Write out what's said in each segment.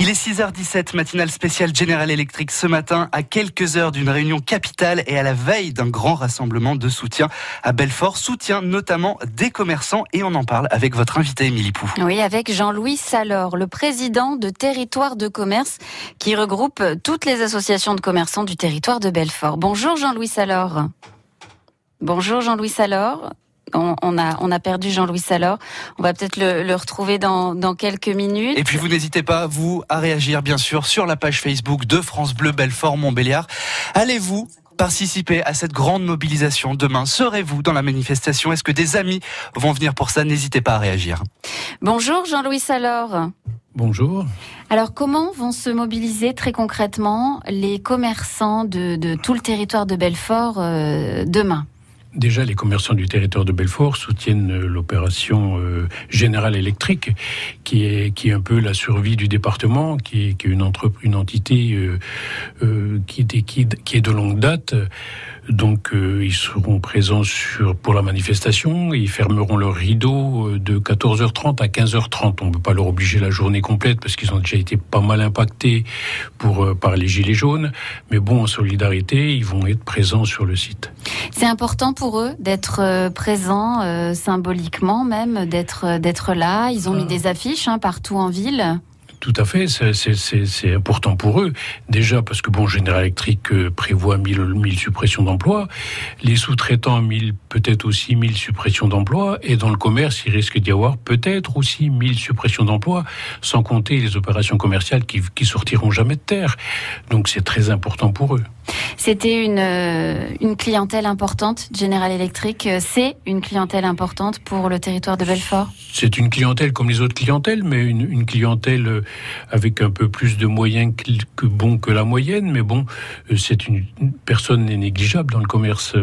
Il est 6h17, matinale spéciale General Electric ce matin, à quelques heures d'une réunion capitale et à la veille d'un grand rassemblement de soutien à Belfort, soutien notamment des commerçants et on en parle avec votre invité Émilie Pou. Oui, avec Jean-Louis Salor, le président de Territoire de Commerce qui regroupe toutes les associations de commerçants du territoire de Belfort. Bonjour Jean-Louis Salor. Bonjour Jean-Louis Salor on, a, on a perdu Jean-Louis Salor. On va peut-être le, retrouver dans, quelques minutes. Et puis vous n'hésitez pas, vous, à réagir bien sûr sur la page Facebook de France Bleu Belfort Montbéliard. Allez-vous participer à cette grande mobilisation demain? Serez-vous dans la manifestation? Est-ce que des amis vont venir pour ça? N'hésitez pas à réagir. Bonjour Jean-Louis Salor. Bonjour. Alors comment vont se mobiliser très concrètement les commerçants de, tout le territoire de Belfort euh, demain? Déjà, les commerçants du territoire de Belfort soutiennent euh, l'opération euh, Générale Électrique, qui est, un peu la survie du département, qui est, une, entité euh, qui, qui, est de longue date. Donc, ils seront présents sur, pour la manifestation. Ils fermeront leur rideau de 14h30 à 15h30. On ne peut pas leur obliger la journée complète parce qu'ils ont déjà été pas mal impactés par les Gilets jaunes. Mais bon, en solidarité, ils vont être présents sur le site. C'est important pour eux d'être euh, présents euh, symboliquement même, d'être euh, d'être là. Ils ont mis des affiches hein, partout en ville. Tout à fait, c'est important pour eux. Déjà parce que bon, General Electric prévoit 1000, 1000 suppressions d'emplois, les sous-traitants 1000, peut-être aussi 1000 suppressions d'emplois, et dans le commerce, il risque d'y avoir peut-être aussi 1000 suppressions d'emplois, sans compter les opérations commerciales qui, qui sortiront jamais de terre. Donc c'est très important pour eux. C'était une, euh, une clientèle importante, General Electric. Euh, c'est une clientèle importante pour le territoire de Belfort C'est une clientèle comme les autres clientèles, mais une, clientèle euh, avec un peu plus de moyens que, bon que la moyenne. Mais bon, c'est une, personne négligeable dans le commerce.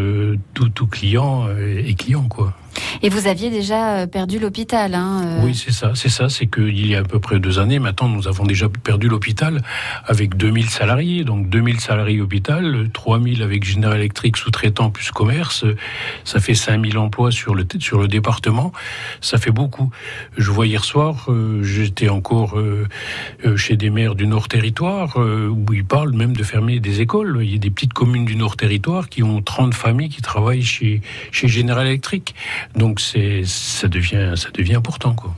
Tout, tout client est client, quoi. Et vous aviez déjà euh, perdu l'hôpital. Hein, euh. Oui, c'est ça. C'est ça. C'est qu'il y a à peu près deux années, maintenant, nous avons déjà perdu l'hôpital avec 2000 salariés. Donc 2000 salariés hôpital, 3000 avec General Electric sous-traitant plus commerce. Ça fait 5000 emplois sur le, sur le département. Ça fait beaucoup. Je vois hier soir, euh, j'étais encore chez des maires du Nord Territoire où ils parlent même de fermer des écoles. Il y a des petites communes du Nord Territoire qui ont 30 familles qui travaillent chez, chez General Electric. Donc c'est ça devient ça devient important quoi.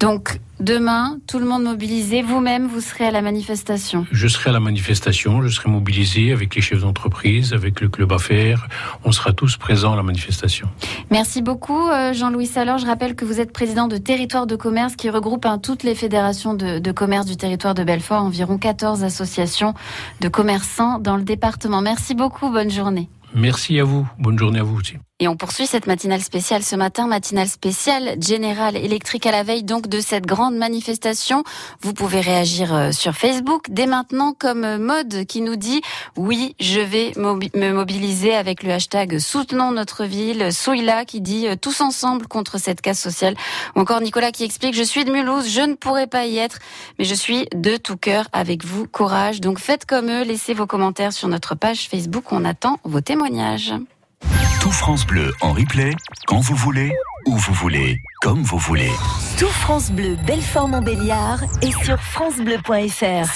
Donc demain, tout le monde mobilisé, vous-même, vous serez à la manifestation? Je serai à la manifestation, je serai mobilisé avec les chefs d'entreprise, avec le club affaires. On sera tous présents à la manifestation. Merci beaucoup, euh, Jean-Louis Salor. Je rappelle que vous êtes président de Territoire de commerce qui regroupe hein, toutes les fédérations de, de, commerce du territoire de Belfort, environ 14 associations de commerçants dans le département. Merci beaucoup, bonne journée. Merci à vous, bonne journée à vous aussi. Et on poursuit cette matinale spéciale ce matin, matinale spéciale générale électrique à la veille donc de cette grande manifestation. Vous pouvez réagir euh, sur Facebook dès maintenant comme euh, mode qui nous dit oui, je vais me mobiliser avec le hashtag soutenons notre ville, Souila qui dit euh, tous ensemble contre cette casse sociale ou encore Nicolas qui explique je suis de Mulhouse, je ne pourrais pas y être mais je suis de tout cœur avec vous, courage. Donc faites comme eux, laissez vos commentaires sur notre page Facebook, on attend vos témoignages. Tout France Bleu en replay, quand vous voulez, où vous voulez, comme vous voulez. Tout France Bleu Belfort Montbéliard est sur francebleu.fr.